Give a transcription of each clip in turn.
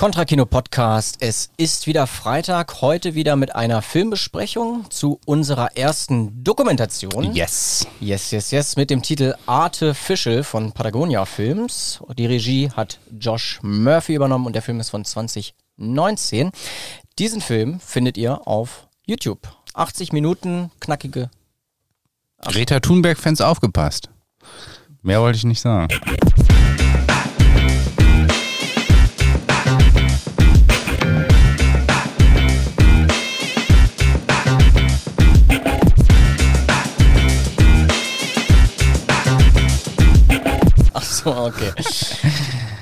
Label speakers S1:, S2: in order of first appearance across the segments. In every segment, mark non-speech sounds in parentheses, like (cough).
S1: Contra Kino Podcast. Es ist wieder Freitag, heute wieder mit einer Filmbesprechung zu unserer ersten Dokumentation.
S2: Yes.
S1: Yes, yes, yes, mit dem Titel Artificial von Patagonia Films. Die Regie hat Josh Murphy übernommen und der Film ist von 2019. Diesen Film findet ihr auf YouTube. 80 Minuten, knackige.
S2: Greta Thunberg-Fans aufgepasst. Mehr wollte ich nicht sagen. (laughs)
S1: so, okay.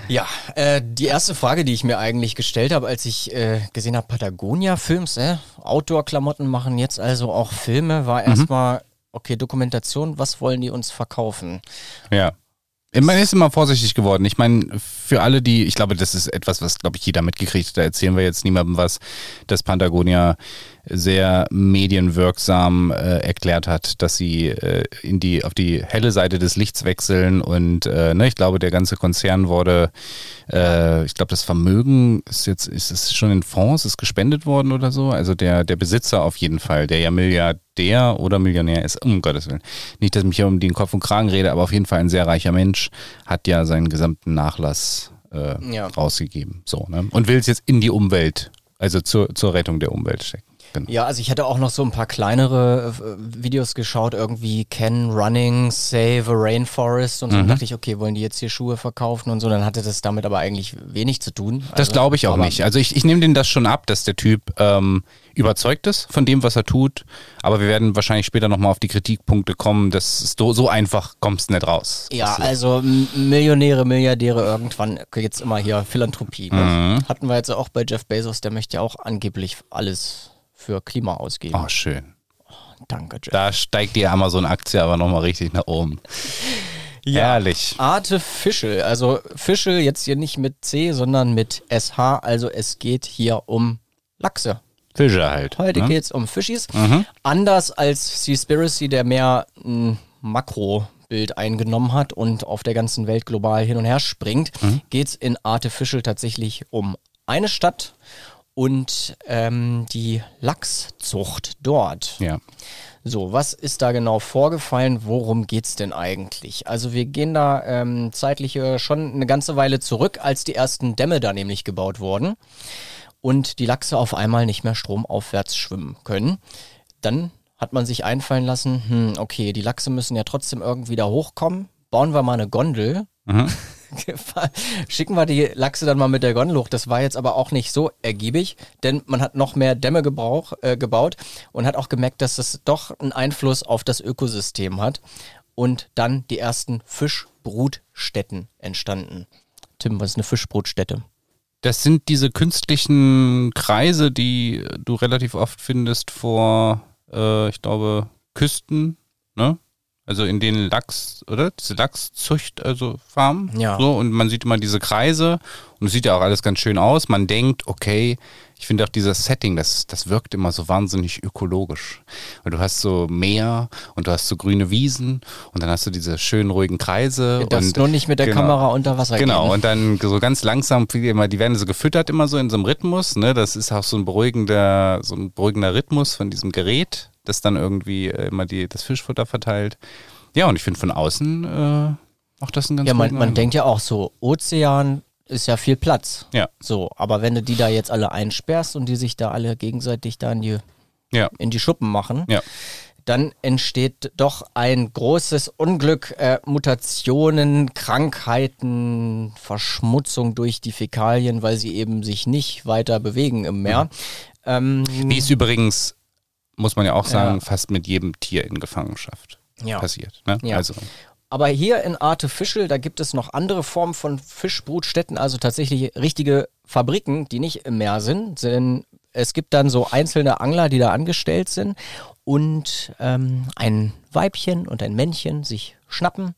S1: Ja, äh, die erste Frage, die ich mir eigentlich gestellt habe, als ich äh, gesehen habe, Patagonia-Films, äh, Outdoor-Klamotten machen jetzt also auch Filme, war erstmal, okay, Dokumentation, was wollen die uns verkaufen?
S2: Ja. Man ist immer vorsichtig geworden. Ich meine, für alle, die, ich glaube, das ist etwas, was, glaube ich, jeder mitgekriegt hat, da erzählen wir jetzt niemandem was, dass Patagonia sehr medienwirksam äh, erklärt hat, dass sie äh, in die, auf die helle Seite des Lichts wechseln und äh, ne, ich glaube, der ganze Konzern wurde, äh, ich glaube, das Vermögen ist jetzt, ist es schon in Fonds, ist gespendet worden oder so. Also der, der Besitzer auf jeden Fall, der ja Milliardär oder Millionär ist, um Gottes Willen. Nicht, dass ich mich hier um den Kopf und Kragen rede, aber auf jeden Fall ein sehr reicher Mensch, hat ja seinen gesamten Nachlass äh,
S1: Ja.
S2: rausgegeben. So, ne? Und will es jetzt in die Umwelt, also zur, zur Rettung der Umwelt stecken. Genau.
S1: Ja, also ich hatte auch noch so ein paar kleinere äh, Videos geschaut, irgendwie Ken Running, Save a Rainforest und so. Und dachte ich, okay, wollen die jetzt hier Schuhe verkaufen und so, dann hatte das damit aber eigentlich wenig zu tun.
S2: Das
S1: Also,
S2: glaube ich auch nicht. Also ich, ich nehme denen das schon ab, dass der Typ ähm, überzeugt ist von dem, was er tut. Aber wir werden wahrscheinlich später nochmal auf die Kritikpunkte kommen. Das so, so einfach kommst nicht raus.
S1: Ja,
S2: Das
S1: also Millionäre, Milliardäre irgendwann, jetzt immer hier Philanthropie. Ne?
S2: Mhm.
S1: Hatten wir jetzt auch bei Jeff Bezos, der möchte ja auch angeblich alles für Klima ausgeben.
S2: Oh, schön.
S1: Danke, Jeff.
S2: Da steigt die Amazon-Aktie aber nochmal richtig nach oben. (laughs) Herrlich.
S1: Artificial, also Fischel jetzt hier nicht mit C, sondern mit SH, also es geht hier um Lachse.
S2: Fische halt.
S1: Heute
S2: ne?
S1: geht's um Fischis. Anders als Seaspiracy, der mehr ein Makrobild eingenommen hat und auf der ganzen Welt global hin und her springt, geht's in Artificial tatsächlich um eine Stadt und ähm, die Lachszucht dort.
S2: Ja.
S1: So, was ist da genau vorgefallen? Worum geht's denn eigentlich? Also wir gehen da ähm, zeitlich äh, schon eine ganze Weile zurück, als die ersten Dämme da nämlich gebaut wurden und die Lachse auf einmal nicht mehr stromaufwärts schwimmen können. Dann hat man sich einfallen lassen, hm, okay, die Lachse müssen ja trotzdem irgendwie da hochkommen. Bauen wir mal eine Gondel. (laughs) (laughs) Schicken wir die Lachse dann mal mit der Gondel hoch. Das war jetzt aber auch nicht so ergiebig, denn man hat noch mehr Dämme gebrauch, äh, gebaut und hat auch gemerkt, dass das doch einen Einfluss auf das Ökosystem hat. Und dann die ersten Fischbrutstätten entstanden. Tim, was ist eine Fischbrutstätte?
S2: Das sind diese künstlichen Kreise, die du relativ oft findest vor, äh, ich glaube, Küsten, ne? Also in denen Lachs, oder? Diese Lachszucht, also Farmen.
S1: Ja.
S2: So, und man sieht immer diese Kreise und es sieht ja auch alles ganz schön aus. Man denkt, okay, ich finde auch dieses Setting, das, das wirkt immer so wahnsinnig ökologisch. Weil du hast so Meer und du hast so grüne Wiesen und dann hast du diese schönen ruhigen Kreise.
S1: Das
S2: und
S1: nur nicht mit der
S2: genau.
S1: Kamera unter Wasser
S2: Genau,
S1: gehen.
S2: und dann so ganz langsam, wie immer, die werden so gefüttert immer so in so einem Rhythmus, ne? Das ist auch so ein beruhigender, so ein beruhigender Rhythmus von diesem Gerät, das dann irgendwie äh, immer die, das Fischfutter verteilt. Ja, und ich finde von außen äh, macht das einen ganz
S1: Ja, man, man denkt ja auch so, Ozean ist ja viel Platz.
S2: Ja,
S1: So, aber wenn du die da jetzt alle einsperrst und die sich da alle gegenseitig da in die,
S2: ja,
S1: in die Schuppen machen,
S2: ja.
S1: dann entsteht doch ein großes Unglück, äh, Mutationen, Krankheiten, Verschmutzung durch die Fäkalien, weil sie eben sich nicht weiter bewegen im Meer. Ähm,
S2: Wie ist übrigens, muss man ja auch sagen,
S1: Ja.
S2: fast mit jedem Tier in Gefangenschaft
S1: Ja.
S2: passiert. Ne?
S1: Ja.
S2: Also,
S1: Aber hier in Artificial, da gibt es noch andere Formen von Fischbrutstätten, also tatsächlich richtige Fabriken, die nicht im Meer sind. Denn es gibt dann so einzelne Angler, die da angestellt sind und ähm, ein Weibchen und ein Männchen sich schnappen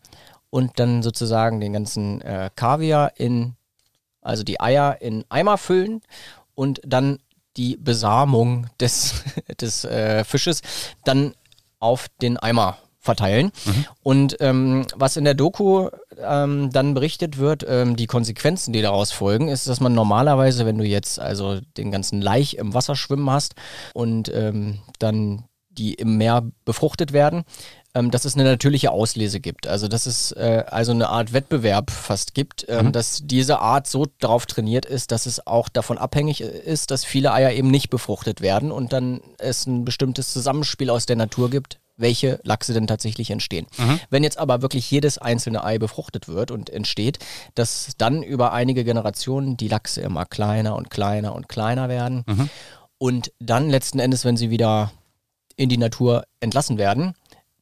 S1: und dann sozusagen den ganzen äh, Kaviar in, also die Eier in Eimer füllen und dann die Besamung des, (laughs) des äh, Fisches dann auf den Eimer verteilen. Mhm. Und ähm, was in der Doku ähm, dann berichtet wird, ähm, die Konsequenzen, die daraus folgen, ist, dass man normalerweise, wenn du jetzt also den ganzen Laich im Wasser schwimmen hast und ähm, dann die im Meer befruchtet werden, ähm, dass es eine natürliche Auslese gibt. Also dass es äh, also eine Art Wettbewerb fast gibt, ähm, mhm. dass diese Art so darauf trainiert ist, dass es auch davon abhängig ist, dass viele Eier eben nicht befruchtet werden und dann es ein bestimmtes Zusammenspiel aus der Natur gibt, welche Lachse denn tatsächlich entstehen. Mhm. Wenn jetzt aber wirklich jedes einzelne Ei befruchtet wird und entsteht, dass dann über einige Generationen die Lachse immer kleiner und kleiner und kleiner werden mhm. und dann letzten Endes, wenn sie wieder in die Natur entlassen werden,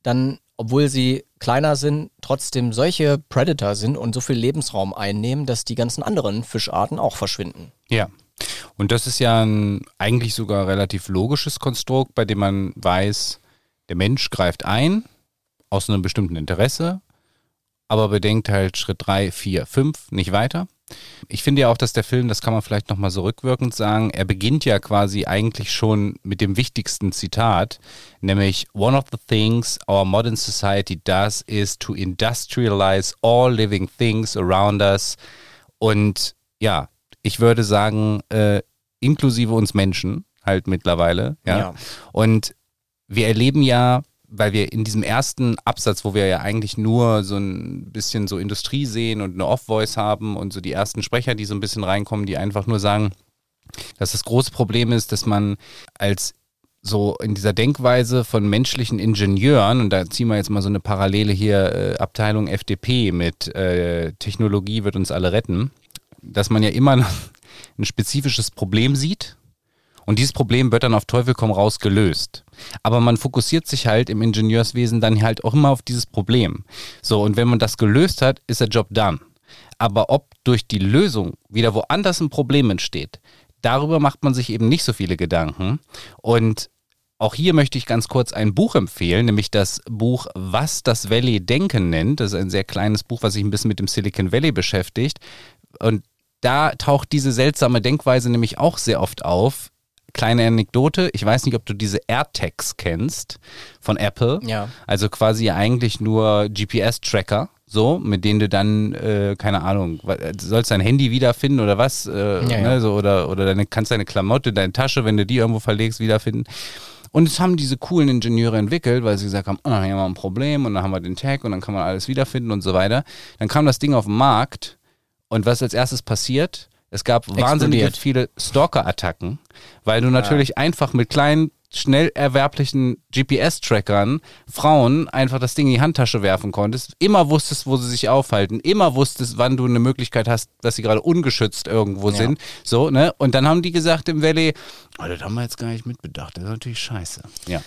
S1: dann, obwohl sie kleiner sind, trotzdem solche Predator sind und so viel Lebensraum einnehmen, dass die ganzen anderen Fischarten auch verschwinden.
S2: Ja. Und das ist ja ein eigentlich sogar relativ logisches Konstrukt, bei dem man weiß, der Mensch greift ein aus einem bestimmten Interesse, aber bedenkt halt Schritt 3, 4, 5 nicht weiter. Ich finde ja auch, dass der Film, das kann man vielleicht nochmal so rückwirkend sagen, er beginnt ja quasi eigentlich schon mit dem wichtigsten Zitat, nämlich One of the things our modern society does is to industrialize all living things around us. Und ja, ich würde sagen, äh, inklusive uns Menschen halt mittlerweile. Ja. ja. Und wir erleben ja weil wir in diesem ersten Absatz, wo wir ja eigentlich nur so ein bisschen so Industrie sehen und eine Off-Voice haben und so die ersten Sprecher, die so ein bisschen reinkommen, die einfach nur sagen, dass das große Problem ist, dass man als so in dieser Denkweise von menschlichen Ingenieuren, und da ziehen wir jetzt mal so eine Parallele hier, äh, Abteilung FDP mit äh, Technologie wird uns alle retten, dass man ja immer (laughs) ein spezifisches Problem sieht und dieses Problem wird dann auf Teufel komm raus gelöst. Aber man fokussiert sich halt im Ingenieurswesen dann halt auch immer auf dieses Problem. So, und wenn man das gelöst hat, ist der Job done. Aber ob durch die Lösung wieder woanders ein Problem entsteht, darüber macht man sich eben nicht so viele Gedanken. Und auch hier möchte ich ganz kurz ein Buch empfehlen, nämlich das Buch Was das Valley Denken nennt. Das ist ein sehr kleines Buch, was sich ein bisschen mit dem Silicon Valley beschäftigt. Und da taucht diese seltsame Denkweise nämlich auch sehr oft auf, kleine Anekdote, ich weiß nicht, ob du diese AirTags kennst von Apple.
S1: Ja.
S2: Also quasi eigentlich nur GPS-Tracker, so, mit denen du dann, äh, keine Ahnung, sollst dein Handy wiederfinden oder was? Äh, ja, ne. So, oder oder deine, kannst deine Klamotte, deine Tasche, wenn du die irgendwo verlegst, wiederfinden. Und es haben diese coolen Ingenieure entwickelt, weil sie gesagt haben, oh, hier haben wir ein Problem und dann haben wir den Tag und dann kann man alles wiederfinden und so weiter. Dann kam das Ding auf den Markt und was als erstes passiert? Es gab Explodiert. wahnsinnig viele Stalker-Attacken, weil du natürlich ja. einfach mit kleinen, schnell erwerblichen GPS-Trackern Frauen einfach das Ding in die Handtasche werfen konntest, immer wusstest, wo sie sich aufhalten, immer wusstest, wann du eine Möglichkeit hast, dass sie gerade ungeschützt irgendwo ja. sind. So, ne? Und dann haben die gesagt im Valley, oh, das haben wir jetzt gar nicht mitbedacht, das ist natürlich scheiße. Ja.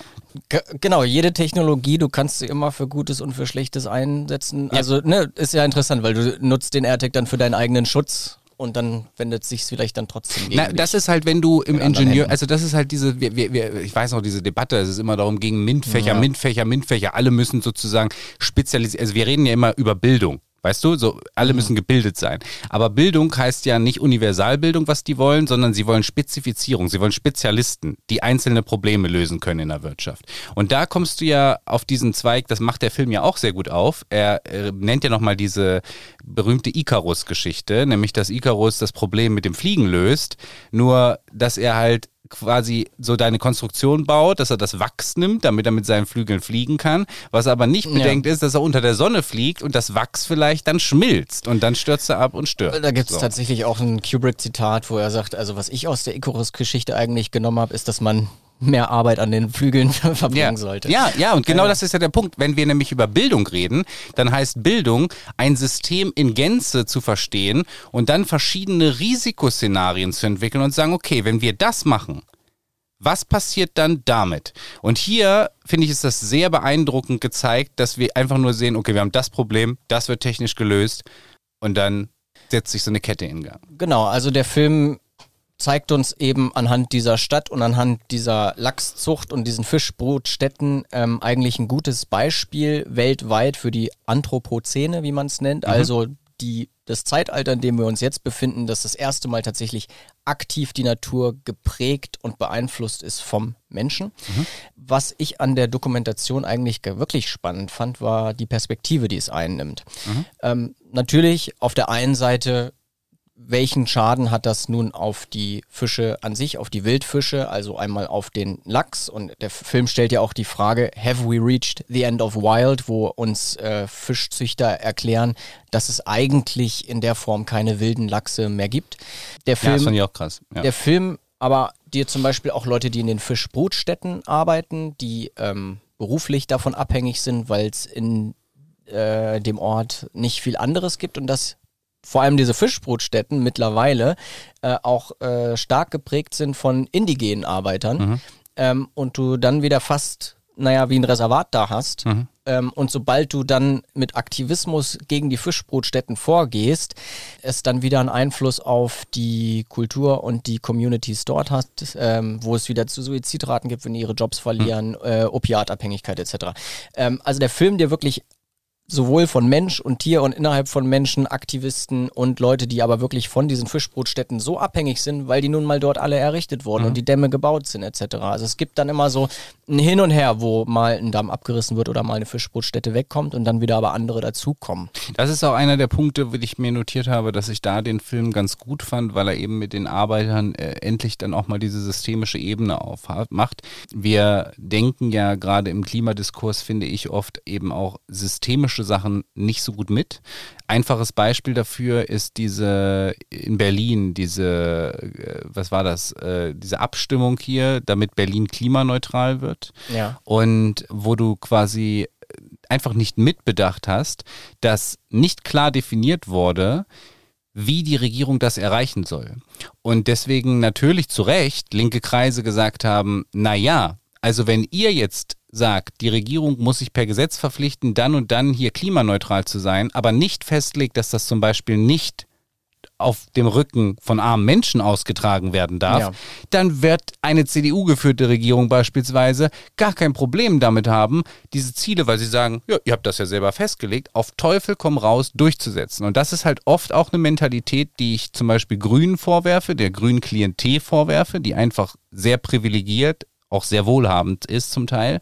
S1: G genau, jede Technologie, du kannst sie immer für Gutes und für Schlechtes einsetzen. Ja. Also, ne, ist ja interessant, weil du nutzt den AirTag dann für deinen eigenen Schutz und dann wendet sich vielleicht dann trotzdem
S2: gegen Na, das ist halt, wenn du im Ingenieur, also das ist halt diese, wir, wir, wir, ich weiß noch, diese Debatte, es ist immer darum gegen MINT-Fächer, ja. MINT-Fächer, MINT-Fächer, alle müssen sozusagen spezialisieren, also wir reden ja immer über Bildung. Weißt du, so alle mhm. müssen gebildet sein. Aber Bildung heißt ja nicht Universalbildung, was die wollen, sondern sie wollen Spezifizierung, sie wollen Spezialisten, die einzelne Probleme lösen können in der Wirtschaft. Und da kommst du ja auf diesen Zweig, das macht der Film ja auch sehr gut auf. Er, er nennt ja nochmal diese berühmte Icarus-Geschichte, nämlich dass Icarus das Problem mit dem Fliegen löst, nur dass er halt quasi so deine Konstruktion baut, dass er das Wachs nimmt, damit er mit seinen Flügeln fliegen kann. Was er aber nicht bedenkt, ja. ist, dass er unter der Sonne fliegt und das Wachs vielleicht dann schmilzt und dann stürzt er ab und stört.
S1: Da gibt es so. tatsächlich auch ein Kubrick-Zitat, wo er sagt, also was ich aus der Icarus-Geschichte eigentlich genommen habe, ist, dass man mehr Arbeit an den Flügeln (laughs) verbringen
S2: ja.
S1: sollte.
S2: Ja, ja, und genau äh. das ist ja der Punkt. Wenn wir nämlich über Bildung reden, dann heißt Bildung, ein System in Gänze zu verstehen und dann verschiedene Risikoszenarien zu entwickeln und sagen, okay, wenn wir das machen, was passiert dann damit? Und hier finde ich, ist das sehr beeindruckend gezeigt, dass wir einfach nur sehen, okay, wir haben das Problem, das wird technisch gelöst und dann setzt sich so eine Kette in Gang.
S1: Genau, also der Film zeigt uns eben anhand dieser Stadt und anhand dieser Lachszucht und diesen Fischbrutstätten ähm, eigentlich ein gutes Beispiel weltweit für die Anthropozäne, wie man es nennt, mhm. also die das Zeitalter, in dem wir uns jetzt befinden, dass das erste Mal tatsächlich aktiv die Natur geprägt und beeinflusst ist vom Menschen. Mhm. Was ich an der Dokumentation eigentlich wirklich spannend fand, war die Perspektive, die es einnimmt. Mhm. Ähm, natürlich auf der einen Seite welchen Schaden hat das nun auf die Fische an sich, auf die Wildfische, also einmal auf den Lachs. Und der Film stellt ja auch die Frage, have we reached the end of wild, wo uns äh, Fischzüchter erklären, dass es eigentlich in der Form keine wilden Lachse mehr gibt. Der Film, ja, das
S2: fand ich auch krass.
S1: Ja. Der Film aber dir zum Beispiel auch Leute, die in den Fischbrutstätten arbeiten, die ähm, beruflich davon abhängig sind, weil es in äh, dem Ort nicht viel anderes gibt und das vor allem diese Fischbrutstätten mittlerweile äh, auch äh, stark geprägt sind von indigenen Arbeitern mhm. ähm, und du dann wieder fast, naja, wie ein Reservat da hast. Mhm. Ähm, und sobald du dann mit Aktivismus gegen die Fischbrutstätten vorgehst, es dann wieder einen Einfluss auf die Kultur und die Communities dort hat, ähm, wo es wieder zu Suizidraten gibt, wenn die ihre Jobs verlieren, mhm. äh, Opiatabhängigkeit etc. Ähm, also der Film dir wirklich sowohl von Mensch und Tier und innerhalb von Menschen, Aktivisten und Leute, die aber wirklich von diesen Fischbrutstätten so abhängig sind, weil die nun mal dort alle errichtet wurden mhm. und die Dämme gebaut sind etc. Also es gibt dann immer so ein Hin und Her, wo mal ein Damm abgerissen wird oder mal eine Fischbrutstätte wegkommt und dann wieder aber andere dazukommen.
S2: Das ist auch einer der Punkte, wo ich mir notiert habe, dass ich da den Film ganz gut fand, weil er eben mit den Arbeitern äh, endlich dann auch mal diese systemische Ebene aufmacht. Wir denken ja gerade im Klimadiskurs, finde ich, oft eben auch systemische politische Sachen nicht so gut mit. Einfaches Beispiel dafür ist diese in Berlin, diese, äh, was war das, äh, diese Abstimmung hier, damit Berlin klimaneutral wird.
S1: Ja.
S2: Und wo du quasi einfach nicht mitbedacht hast, dass nicht klar definiert wurde, wie die Regierung das erreichen soll. Und deswegen natürlich zu Recht linke Kreise gesagt haben, na ja, also wenn ihr jetzt sagt, die Regierung muss sich per Gesetz verpflichten, dann und dann hier klimaneutral zu sein, aber nicht festlegt, dass das zum Beispiel nicht auf dem Rücken von armen Menschen ausgetragen werden darf, ja. dann wird eine CDU-geführte Regierung beispielsweise gar kein Problem damit haben, diese Ziele, weil sie sagen, ja, ihr habt das ja selber festgelegt, auf Teufel komm raus durchzusetzen. Und das ist halt oft auch eine Mentalität, die ich zum Beispiel Grünen vorwerfe, der grünen Klientel vorwerfe, die einfach sehr privilegiert auch sehr wohlhabend ist zum Teil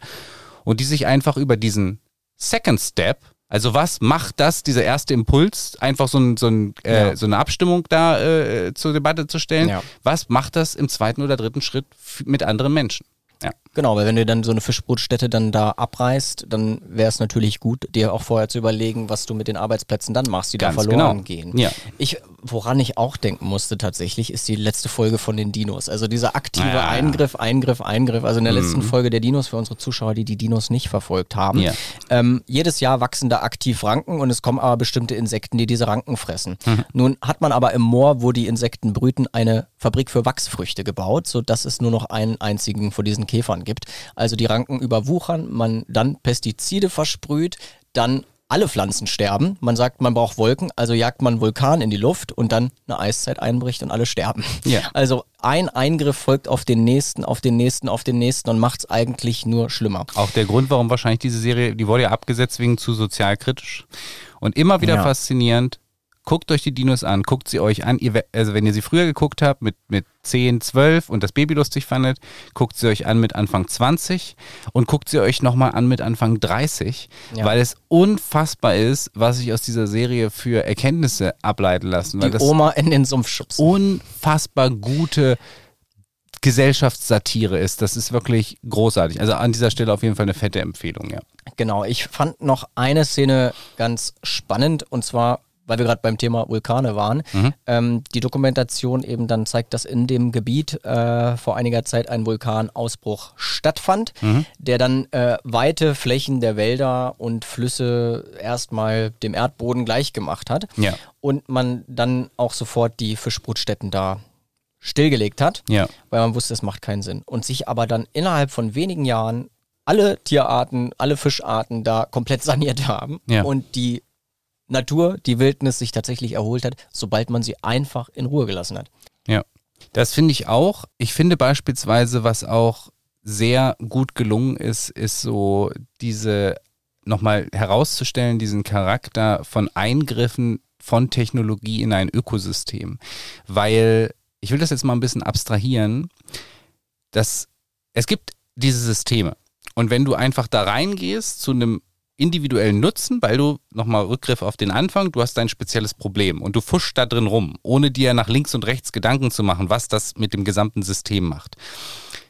S2: und die sich einfach über diesen Second Step, also was macht das, dieser erste Impuls, einfach so, ein, so, ein, äh, ja. so eine Abstimmung da äh, zur Debatte zu stellen, ja. was macht das im zweiten oder dritten Schritt mit anderen Menschen?
S1: Ja. Genau, weil wenn du dann so eine Fischbrutstätte dann da abreißt, dann wäre es natürlich gut, dir auch vorher zu überlegen, was du mit den Arbeitsplätzen dann machst, die Ganz da verloren genau. gehen.
S2: Ja.
S1: Ich, woran ich auch denken musste tatsächlich, ist die letzte Folge von den Dinos. Also dieser aktive ja. Eingriff, Eingriff, Eingriff. Also in der mhm. letzten Folge der Dinos für unsere Zuschauer, die die Dinos nicht verfolgt haben. Ja. Ähm, jedes Jahr wachsen da aktiv Ranken und es kommen aber bestimmte Insekten, die diese Ranken fressen. Mhm. Nun hat man aber im Moor, wo die Insekten brüten, eine Fabrik für Wachsfrüchte gebaut, sodass es nur noch einen einzigen von diesen Käfern gibt. Also die Ranken überwuchern, man dann Pestizide versprüht, dann alle Pflanzen sterben. Man sagt, man braucht Wolken, also jagt man Vulkan in die Luft und dann eine Eiszeit einbricht und alle sterben.
S2: Ja. (laughs)
S1: Also ein Eingriff folgt auf den nächsten, auf den nächsten, auf den nächsten und macht es eigentlich nur schlimmer.
S2: Auch der Grund, warum wahrscheinlich diese Serie, die wurde ja abgesetzt wegen zu sozialkritisch. Und immer wieder ja. faszinierend, guckt euch die Dinos an, guckt sie euch an. Ihr, also wenn ihr sie früher geguckt habt mit, mit 10, 12 und das Baby lustig fandet, guckt sie euch an mit Anfang 20 und guckt sie euch nochmal an mit Anfang 30, ja. weil es unfassbar ist, was sich aus dieser Serie für Erkenntnisse ableiten lassen.
S1: Die Oma in den Sumpf schubsen.
S2: Unfassbar gute Gesellschaftssatire ist. Das ist wirklich großartig. Also an dieser Stelle auf jeden Fall eine fette Empfehlung, ja.
S1: Genau, ich fand noch eine Szene ganz spannend und zwar weil wir gerade beim Thema Vulkane waren, mhm. ähm, die Dokumentation eben dann zeigt, dass in dem Gebiet äh, vor einiger Zeit ein Vulkanausbruch stattfand, mhm. der dann äh, weite Flächen der Wälder und Flüsse erstmal dem Erdboden gleichgemacht hat.
S2: Ja.
S1: Und man dann auch sofort die Fischbrutstätten da stillgelegt hat,
S2: ja.
S1: weil man wusste, es macht keinen Sinn. Und sich aber dann innerhalb von wenigen Jahren alle Tierarten, alle Fischarten da komplett (laughs) saniert haben
S2: ja.
S1: und die Natur, die Wildnis sich tatsächlich erholt hat, sobald man sie einfach in Ruhe gelassen hat.
S2: Ja, das finde ich auch. Ich finde beispielsweise, was auch sehr gut gelungen ist, ist so diese nochmal herauszustellen, diesen Charakter von Eingriffen von Technologie in ein Ökosystem. Weil, ich will das jetzt mal ein bisschen abstrahieren, dass es gibt diese Systeme. Und wenn du einfach da reingehst zu einem individuellen Nutzen, weil du nochmal Rückgriff auf den Anfang, du hast dein spezielles Problem und du fuschst da drin rum, ohne dir nach links und rechts Gedanken zu machen, was das mit dem gesamten System macht.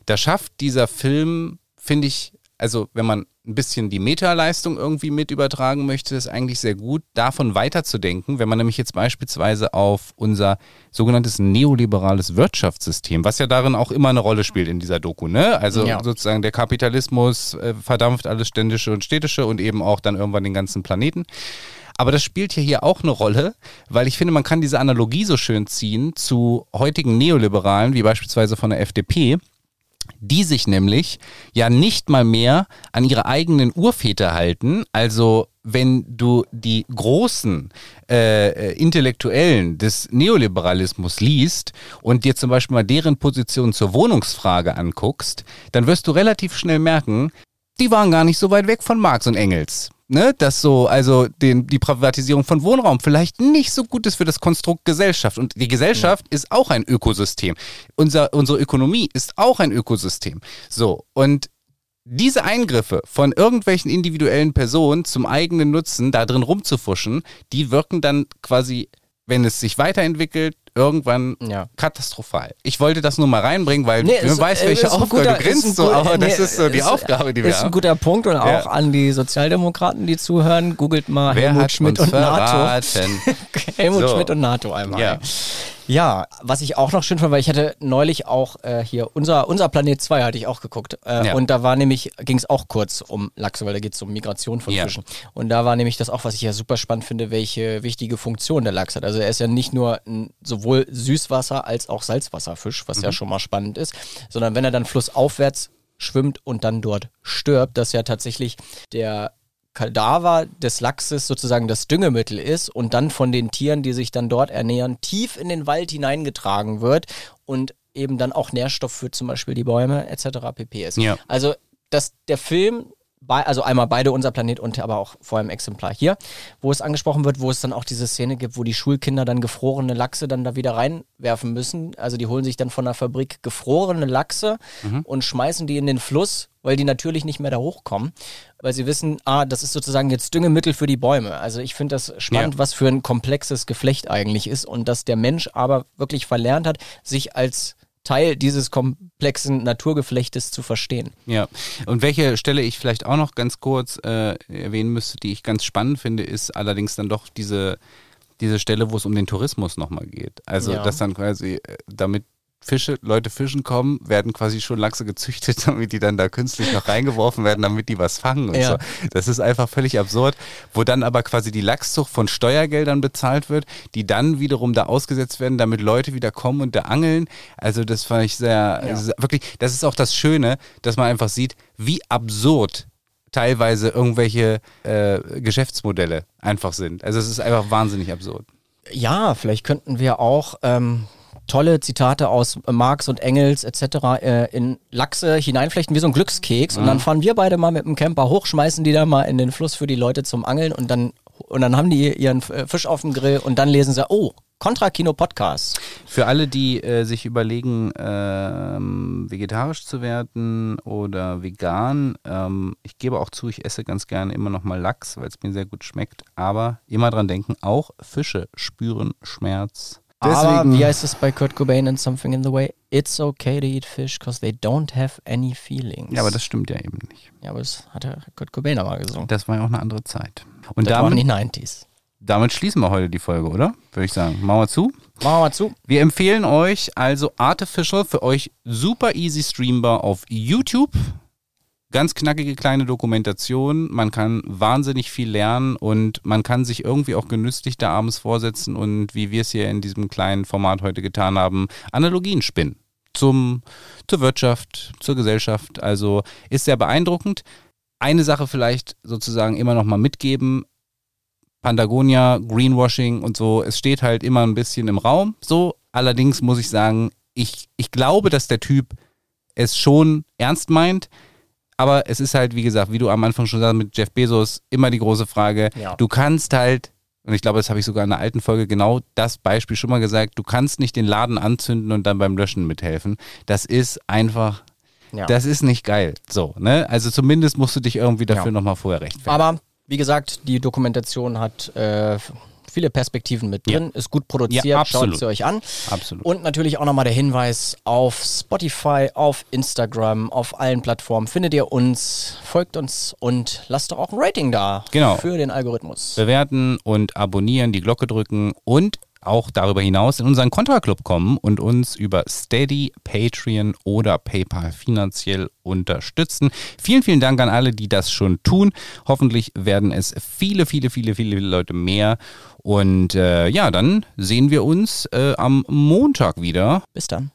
S2: Da schafft dieser Film, finde ich, also wenn man ein bisschen die Metaleistung irgendwie mit übertragen möchte, ist eigentlich sehr gut, davon weiterzudenken, wenn man nämlich jetzt beispielsweise auf unser sogenanntes neoliberales Wirtschaftssystem, was ja darin auch immer eine Rolle spielt in dieser Doku, ne? Also ja. sozusagen der Kapitalismus äh, verdampft alles Ständische und Städtische und eben auch dann irgendwann den ganzen Planeten. Aber das spielt ja hier auch eine Rolle, weil ich finde, man kann diese Analogie so schön ziehen zu heutigen Neoliberalen, wie beispielsweise von der FDP, die sich nämlich ja nicht mal mehr an ihre eigenen Urväter halten. Also wenn du die großen äh, Intellektuellen des Neoliberalismus liest und dir zum Beispiel mal deren Position zur Wohnungsfrage anguckst, dann wirst du relativ schnell merken, die waren gar nicht so weit weg von Marx und Engels ne, dass so, also den, die Privatisierung von Wohnraum vielleicht nicht so gut ist für das Konstrukt Gesellschaft. Und die Gesellschaft ja. ist auch ein Ökosystem. Unser, unsere Ökonomie ist auch ein Ökosystem. So, und diese Eingriffe von irgendwelchen individuellen Personen zum eigenen Nutzen da drin rumzufuschen, die wirken dann quasi, wenn es sich weiterentwickelt, irgendwann ja. katastrophal. Ich wollte das nur mal reinbringen, weil nee, du weißt, welche Aufgabe guter, du grinst so, aber nee, das ist so die ist, Aufgabe, die wir haben.
S1: Das ist ein guter Punkt und auch ja. an die Sozialdemokraten, die zuhören, googelt mal Wer Helmut Schmidt und verraten? NATO. (laughs) Helmut so. Schmidt und NATO einmal. Ja. Ja, was ich auch noch schön fand, weil ich hatte neulich auch äh, hier unser, unser Planet 2 hatte ich auch geguckt. Äh, ja. Und da war nämlich, ging es auch kurz um Lachse, weil da geht es um Migration von ja. Fischen. Und da war nämlich das auch, was ich ja super spannend finde, welche wichtige Funktion der Lachs hat. Also er ist ja nicht nur ein, sowohl Süßwasser als auch Salzwasserfisch, was mhm. ja schon mal spannend ist, sondern wenn er dann flussaufwärts schwimmt und dann dort stirbt, dass ja tatsächlich der Kadaver des Lachses sozusagen das Düngemittel ist und dann von den Tieren, die sich dann dort ernähren, tief in den Wald hineingetragen wird und eben dann auch Nährstoff für zum Beispiel die Bäume etc. pp. ist. Ja. Also dass der Film also einmal beide unser Planet und aber auch vor allem Exemplar hier, wo es angesprochen wird, wo es dann auch diese Szene gibt, wo die Schulkinder dann gefrorene Lachse dann da wieder reinwerfen müssen. Also die holen sich dann von der Fabrik gefrorene Lachse mhm. und schmeißen die in den Fluss, weil die natürlich nicht mehr da hochkommen, weil sie wissen, ah, das ist sozusagen jetzt Düngemittel für die Bäume. Also ich finde das spannend, ja. was für ein komplexes Geflecht eigentlich ist und dass der Mensch aber wirklich verlernt hat, sich als Teil dieses komplexen Naturgeflechtes zu verstehen.
S2: Ja, und welche Stelle ich vielleicht auch noch ganz kurz äh, erwähnen müsste, die ich ganz spannend finde, ist allerdings dann doch diese, diese Stelle, wo es um den Tourismus nochmal geht. Also, ja. dass dann quasi äh, damit Fische, Leute fischen kommen, werden quasi schon Lachse gezüchtet, (laughs) damit die dann da künstlich noch reingeworfen werden, damit die was fangen und ja. so. Das ist einfach völlig absurd, wo dann aber quasi die Lachszucht von Steuergeldern bezahlt wird, die dann wiederum da ausgesetzt werden, damit Leute wieder kommen und da angeln. Also das fand ich sehr, ja. sehr wirklich, das ist auch das Schöne, dass man einfach sieht, wie absurd teilweise irgendwelche äh, Geschäftsmodelle einfach sind. Also es ist einfach wahnsinnig absurd.
S1: Ja, vielleicht könnten wir auch ähm, tolle Zitate aus Marx und Engels etc. Äh, in Lachse hineinflechten wie so ein Glückskeks mhm. und dann fahren wir beide mal mit dem Camper hoch, schmeißen die da mal in den Fluss für die Leute zum Angeln und dann und dann haben die ihren äh, Fisch auf dem Grill und dann lesen sie, oh, Kontra-Kino Podcast.
S2: Für alle, die äh, sich überlegen, ähm, vegetarisch zu werden oder vegan, ähm, ich gebe auch zu, ich esse ganz gerne immer noch mal Lachs, weil es mir sehr gut schmeckt. Aber immer dran denken, auch Fische spüren Schmerz.
S1: Deswegen, Aber wie heißt es bei Kurt Cobain in Something in the Way? It's okay to eat fish because they don't have any feelings.
S2: Ja, aber das stimmt ja eben nicht.
S1: Ja, aber das hat ja Kurt Cobain aber gesungen.
S2: Das war ja auch eine andere Zeit.
S1: Und das damit, waren die 90s.
S2: Damit schließen wir heute die Folge, oder? Würde ich sagen. Machen wir zu.
S1: Machen wir zu.
S2: Wir empfehlen euch also Artificial für euch super easy streambar auf YouTube. Ganz knackige kleine Dokumentation. Man kann wahnsinnig viel lernen und man kann sich irgendwie auch genüsslich da abends vorsetzen und wie wir es hier in diesem kleinen Format heute getan haben, Analogien spinnen. Zum, zur Wirtschaft, zur Gesellschaft. Also ist sehr beeindruckend. Eine Sache vielleicht sozusagen immer noch mal mitgeben. Pandagonia, Greenwashing und so, es steht halt immer ein bisschen im Raum. So, allerdings muss ich sagen, ich, ich glaube, dass der Typ es schon ernst meint. Aber es ist halt, wie gesagt, wie du am Anfang schon sagst, mit Jeff Bezos immer die große Frage. Ja. Du kannst halt, Und ich glaube, das habe ich sogar in einer alten Folge genau das Beispiel schon mal gesagt. Du kannst nicht den Laden anzünden und dann beim Löschen mithelfen. Das ist einfach,
S1: Ja.
S2: das ist nicht geil. So, ne? Also zumindest musst du dich irgendwie dafür
S1: Ja.
S2: nochmal vorher rechtfertigen.
S1: Aber wie gesagt, die Dokumentation hat äh, viele Perspektiven mit drin, ist gut produziert,
S2: Ja,
S1: schaut sie euch an.
S2: Absolut.
S1: Und natürlich auch nochmal der Hinweis auf Spotify, auf Instagram, auf allen Plattformen findet ihr uns, folgt uns und lasst doch auch ein Rating da
S2: Genau.
S1: für den Algorithmus.
S2: bewerten und abonnieren, die Glocke drücken und auch darüber hinaus in unseren Contra-Club kommen und uns über Steady, Patreon oder PayPal finanziell unterstützen. Vielen, vielen Dank an alle, die das schon tun. Hoffentlich werden es viele, viele, viele, viele Leute mehr. Und äh, ja, dann sehen wir uns äh, am Montag wieder.
S1: Bis dann.